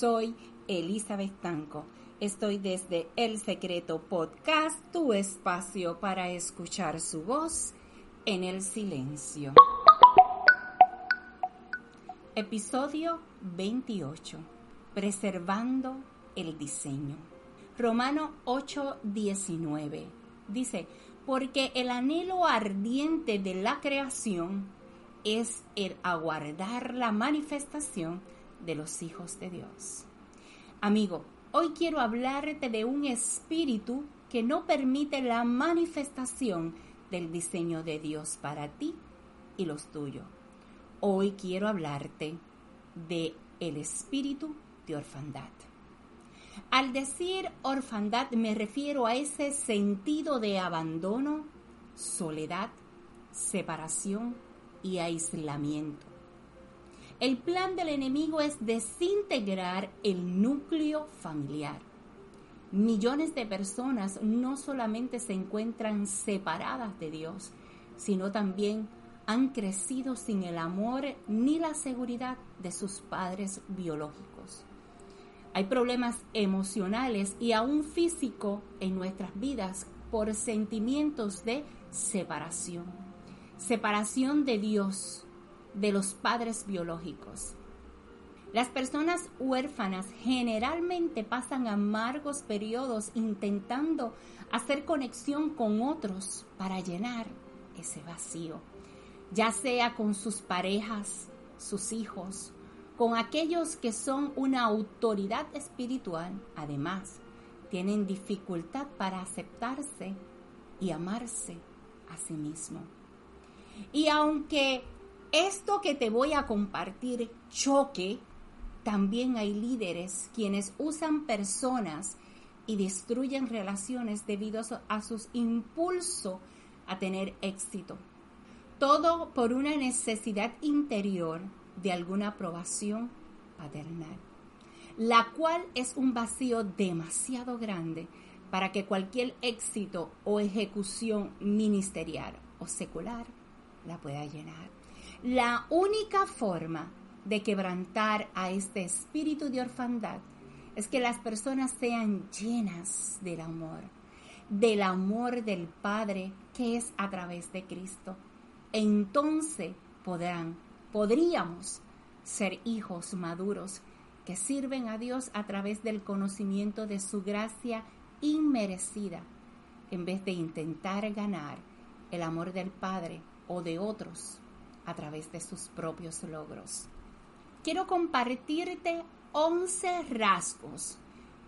Soy Elizabeth Tanco. Estoy desde El Secreto Podcast, tu espacio para escuchar su voz en el silencio. Episodio 28. Preservando el diseño. Romano 8:19 dice, porque el anhelo ardiente de la creación es el aguardar la manifestación de los hijos de Dios. Amigo, hoy quiero hablarte de un espíritu que no permite la manifestación del diseño de Dios para ti y los tuyos. Hoy quiero hablarte de el espíritu de orfandad. Al decir orfandad me refiero a ese sentido de abandono, soledad, separación y aislamiento. El plan del enemigo es desintegrar el núcleo familiar. Millones de personas no solamente se encuentran separadas de Dios, sino también han crecido sin el amor ni la seguridad de sus padres biológicos. Hay problemas emocionales y aún físicos en nuestras vidas por sentimientos de separación. Separación de Dios, de los padres biológicos. Las personas huérfanas generalmente pasan amargos periodos intentando hacer conexión con otros para llenar ese vacío, ya sea con sus parejas, sus hijos, con aquellos que son una autoridad espiritual, además, tienen dificultad para aceptarse y amarse a sí mismo. Y aunque esto que te voy a compartir choque, también hay líderes quienes usan personas y destruyen relaciones debido a su impulso a tener éxito. Todo por una necesidad interior de alguna aprobación paternal, la cual es un vacío demasiado grande para que cualquier éxito o ejecución ministerial o secular la pueda llenar. La única forma de quebrantar a este espíritu de orfandad es que las personas sean llenas del amor, del amor del Padre que es a través de Cristo. Entonces podrán, podríamos ser hijos maduros que sirven a Dios a través del conocimiento de su gracia inmerecida, en vez de intentar ganar el amor del Padre o de otros a través de sus propios logros. Quiero compartirte 11 rasgos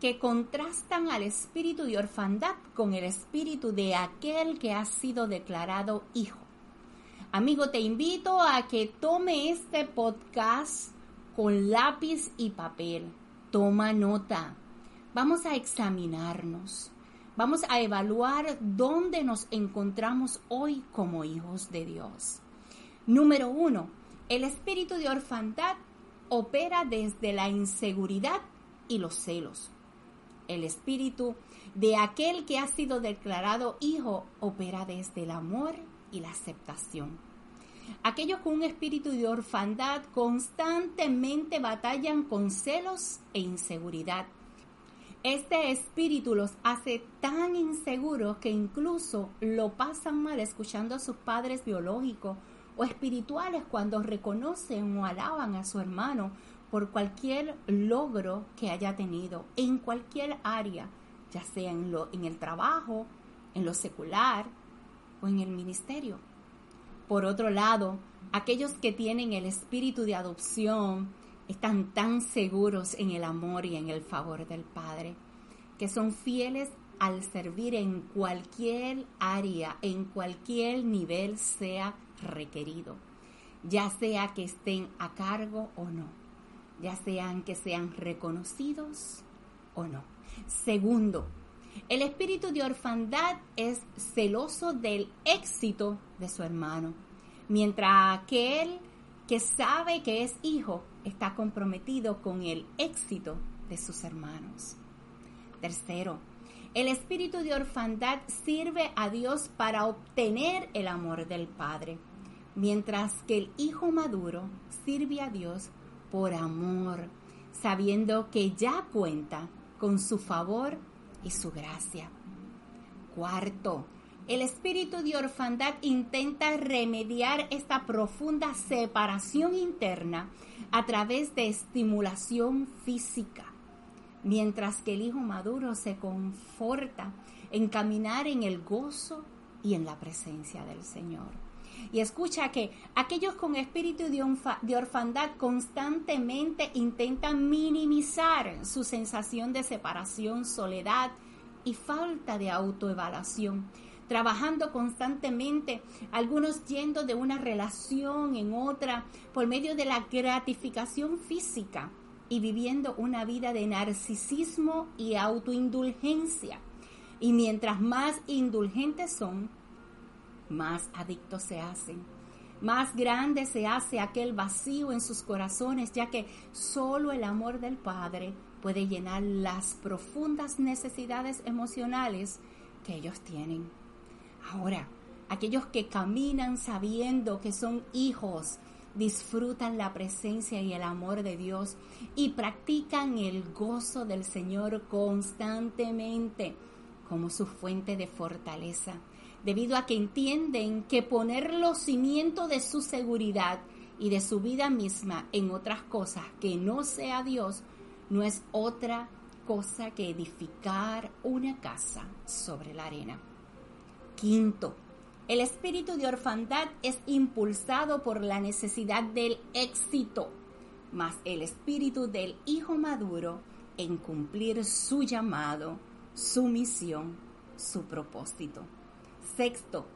que contrastan al espíritu de orfandad con el espíritu de aquel que ha sido declarado hijo. Amigo, te invito a que tome este podcast con lápiz y papel. Toma nota. Vamos a examinarnos. Vamos a evaluar dónde nos encontramos hoy como hijos de Dios. Número uno, el espíritu de orfandad opera desde la inseguridad y los celos. El espíritu de aquel que ha sido declarado hijo opera desde el amor y la aceptación. Aquellos con un espíritu de orfandad constantemente batallan con celos e inseguridad. Este espíritu los hace tan inseguros que incluso lo pasan mal escuchando a sus padres biológicos o espirituales cuando reconocen o alaban a su hermano por cualquier logro que haya tenido en cualquier área, ya sea en, lo, en el trabajo, en lo secular o en el ministerio. Por otro lado, aquellos que tienen el espíritu de adopción están tan seguros en el amor y en el favor del Padre, que son fieles al servir en cualquier área, en cualquier nivel sea requerido, ya sea que estén a cargo o no, ya sean que sean reconocidos o no. Segundo, el espíritu de orfandad es celoso del éxito de su hermano, mientras aquel que sabe que es hijo está comprometido con el éxito de sus hermanos. Tercero, el espíritu de orfandad sirve a Dios para obtener el amor del Padre, mientras que el hijo maduro sirve a Dios por amor, sabiendo que ya cuenta con su favor y su gracia. Cuarto, el espíritu de orfandad intenta remediar esta profunda separación interna a través de estimulación física, mientras que el hijo maduro se conforta en caminar en el gozo y en la presencia del Señor. Y escucha que aquellos con espíritu de orfandad constantemente intentan minimizar su sensación de separación, soledad y falta de autoevaluación, trabajando constantemente, algunos yendo de una relación en otra por medio de la gratificación física y viviendo una vida de narcisismo y autoindulgencia. Y mientras más indulgentes son, más adictos se hacen. Más grande se hace aquel vacío en sus corazones, ya que solo el amor del Padre puede llenar las profundas necesidades emocionales que ellos tienen. Ahora, aquellos que caminan sabiendo que son hijos, disfrutan la presencia y el amor de Dios y practican el gozo del Señor constantemente como su fuente de fortaleza debido a que entienden que poner los cimientos de su seguridad y de su vida misma en otras cosas que no sea Dios no es otra cosa que edificar una casa sobre la arena. Quinto, el espíritu de orfandad es impulsado por la necesidad del éxito, más el espíritu del hijo maduro en cumplir su llamado, su misión, su propósito. Sexto,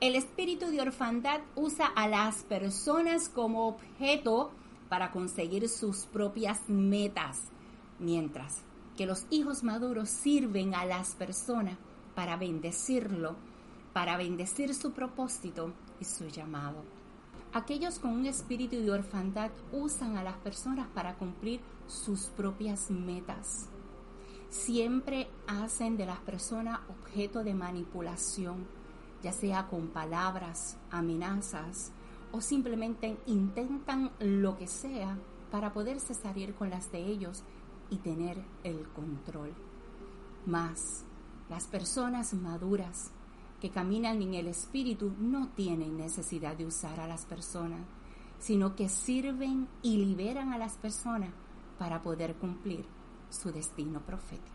el espíritu de orfandad usa a las personas como objeto para conseguir sus propias metas, mientras que los hijos maduros sirven a las personas para bendecirlo, para bendecir su propósito y su llamado. Aquellos con un espíritu de orfandad usan a las personas para cumplir sus propias metas. Siempre hacen de las personas objeto de manipulación ya sea con palabras, amenazas o simplemente intentan lo que sea para poderse salir con las de ellos y tener el control. Más, las personas maduras que caminan en el espíritu no tienen necesidad de usar a las personas, sino que sirven y liberan a las personas para poder cumplir su destino profético.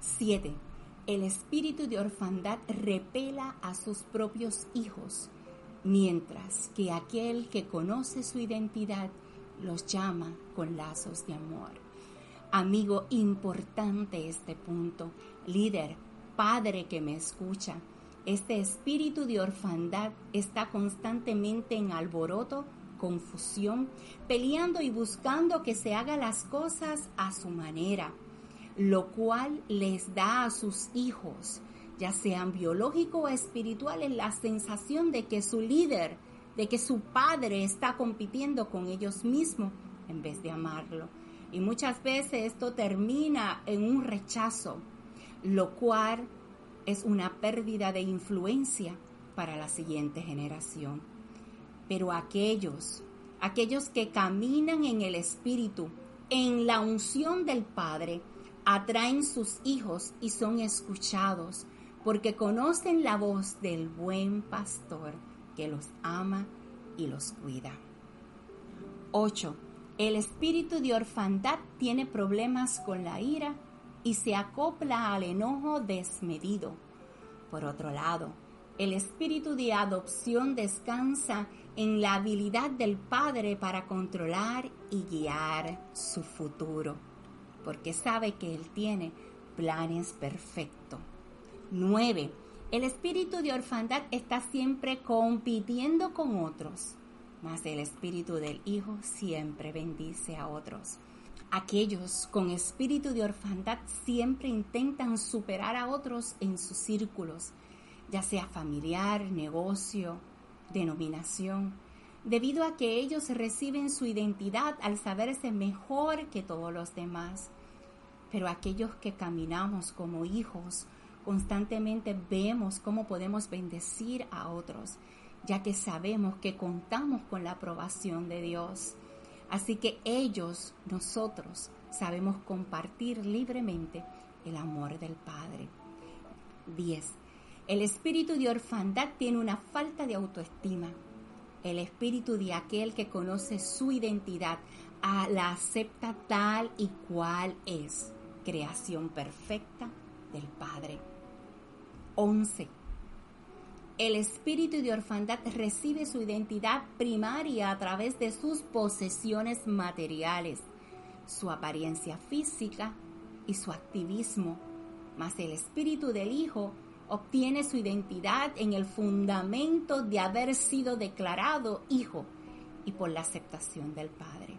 7 el espíritu de orfandad repela a sus propios hijos, mientras que aquel que conoce su identidad los llama con lazos de amor. Amigo, importante este punto. Líder, padre que me escucha, este espíritu de orfandad está constantemente en alboroto, confusión, peleando y buscando que se haga las cosas a su manera lo cual les da a sus hijos, ya sean biológicos o espirituales, la sensación de que su líder, de que su padre está compitiendo con ellos mismos en vez de amarlo. Y muchas veces esto termina en un rechazo, lo cual es una pérdida de influencia para la siguiente generación. Pero aquellos, aquellos que caminan en el Espíritu, en la unción del Padre, atraen sus hijos y son escuchados, porque conocen la voz del buen pastor que los ama y los cuida. 8. El espíritu de orfandad tiene problemas con la ira y se acopla al enojo desmedido. Por otro lado, el espíritu de adopción descansa en la habilidad del Padre para controlar y guiar su futuro porque sabe que Él tiene planes perfectos. 9. El espíritu de orfandad está siempre compitiendo con otros, mas el espíritu del Hijo siempre bendice a otros. Aquellos con espíritu de orfandad siempre intentan superar a otros en sus círculos, ya sea familiar, negocio, denominación, debido a que ellos reciben su identidad al saberse mejor que todos los demás. Pero aquellos que caminamos como hijos, constantemente vemos cómo podemos bendecir a otros, ya que sabemos que contamos con la aprobación de Dios. Así que ellos, nosotros, sabemos compartir libremente el amor del Padre. 10. El espíritu de orfandad tiene una falta de autoestima. El espíritu de aquel que conoce su identidad la acepta tal y cual es, creación perfecta del Padre. 11. El espíritu de orfandad recibe su identidad primaria a través de sus posesiones materiales, su apariencia física y su activismo, mas el espíritu del Hijo obtiene su identidad en el fundamento de haber sido declarado Hijo y por la aceptación del Padre.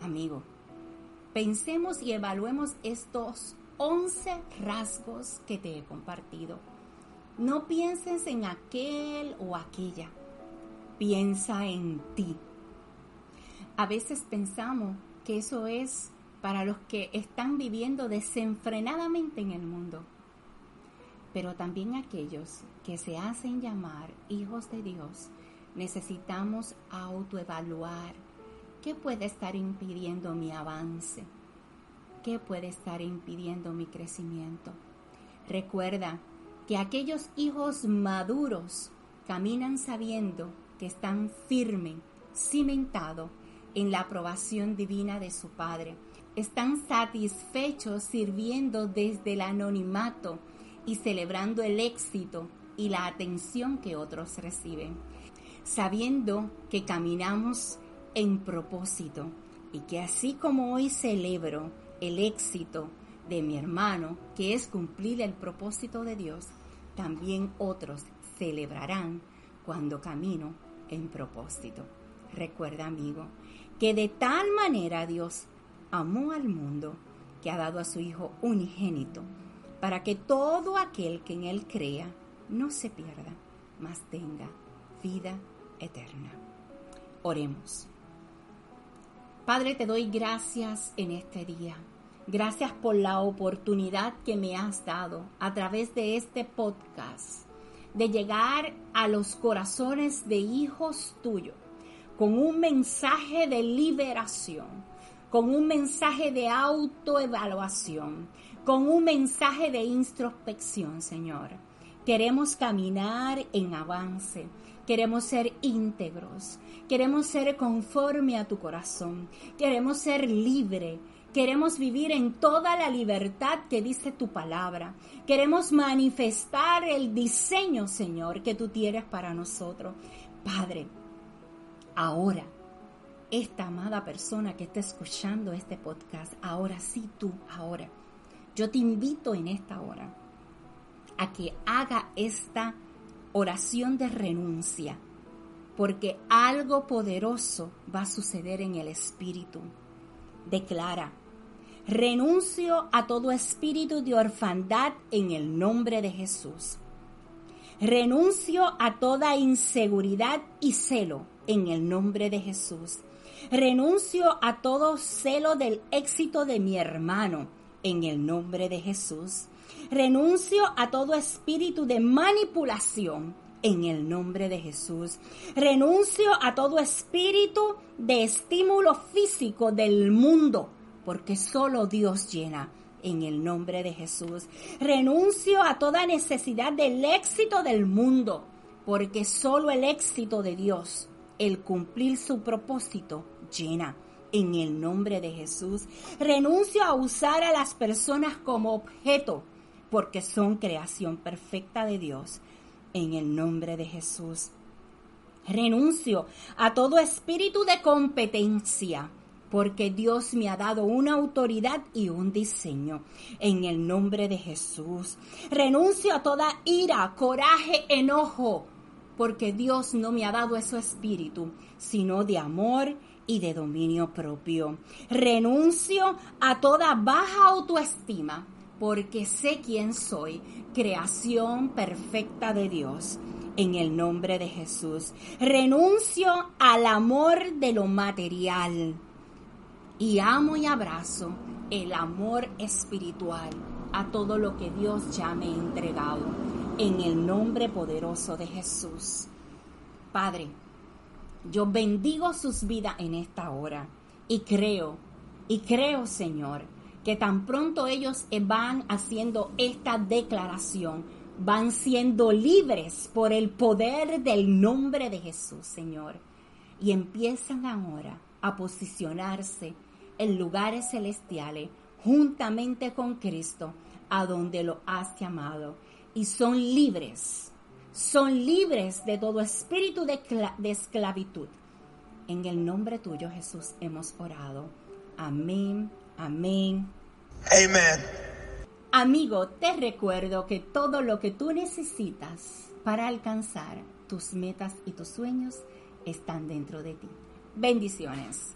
Amigo, pensemos y evaluemos estos 11 rasgos que te he compartido. No pienses en aquel o aquella, piensa en ti. A veces pensamos que eso es para los que están viviendo desenfrenadamente en el mundo, pero también aquellos que se hacen llamar hijos de Dios, necesitamos autoevaluar qué puede estar impidiendo mi avance, qué puede estar impidiendo mi crecimiento. Recuerda que aquellos hijos maduros caminan sabiendo que están firmes, cimentados en la aprobación divina de su Padre. Están satisfechos sirviendo desde el anonimato y celebrando el éxito y la atención que otros reciben, sabiendo que caminamos en propósito y que así como hoy celebro el éxito de mi hermano, que es cumplir el propósito de Dios, también otros celebrarán cuando camino en propósito. Recuerda, amigo, que de tal manera Dios amó al mundo que ha dado a su Hijo unigénito, para que todo aquel que en Él crea no se pierda, mas tenga vida eterna. Oremos. Padre, te doy gracias en este día. Gracias por la oportunidad que me has dado a través de este podcast de llegar a los corazones de hijos tuyos con un mensaje de liberación, con un mensaje de autoevaluación, con un mensaje de introspección, Señor. Queremos caminar en avance, queremos ser íntegros, queremos ser conforme a tu corazón, queremos ser libre, Queremos vivir en toda la libertad que dice tu palabra. Queremos manifestar el diseño, Señor, que tú tienes para nosotros. Padre, ahora, esta amada persona que está escuchando este podcast, ahora sí tú, ahora, yo te invito en esta hora a que haga esta oración de renuncia, porque algo poderoso va a suceder en el Espíritu. Declara, Renuncio a todo espíritu de orfandad en el nombre de Jesús. Renuncio a toda inseguridad y celo en el nombre de Jesús. Renuncio a todo celo del éxito de mi hermano en el nombre de Jesús. Renuncio a todo espíritu de manipulación en el nombre de Jesús. Renuncio a todo espíritu de estímulo físico del mundo porque solo Dios llena. En el nombre de Jesús. Renuncio a toda necesidad del éxito del mundo, porque solo el éxito de Dios, el cumplir su propósito, llena. En el nombre de Jesús. Renuncio a usar a las personas como objeto, porque son creación perfecta de Dios. En el nombre de Jesús. Renuncio a todo espíritu de competencia porque Dios me ha dado una autoridad y un diseño. En el nombre de Jesús. Renuncio a toda ira, coraje, enojo, porque Dios no me ha dado ese espíritu, sino de amor y de dominio propio. Renuncio a toda baja autoestima, porque sé quién soy, creación perfecta de Dios. En el nombre de Jesús. Renuncio al amor de lo material y amo y abrazo el amor espiritual a todo lo que Dios ya me ha entregado en el nombre poderoso de Jesús. Padre, Yo bendigo sus vidas en esta hora y creo, y creo, Señor, que tan pronto ellos van haciendo esta declaración, van siendo libres por el poder del nombre de Jesús, Señor. Y empiezan ahora a posicionarse en lugares celestiales juntamente con Cristo, a donde lo has llamado. Y son libres, son libres de todo espíritu de, de esclavitud. En el nombre tuyo, Jesús, hemos orado. Amén, amén. Amen. Amigo, te recuerdo que todo lo que tú necesitas para alcanzar tus metas y tus sueños están dentro de ti. Bendiciones.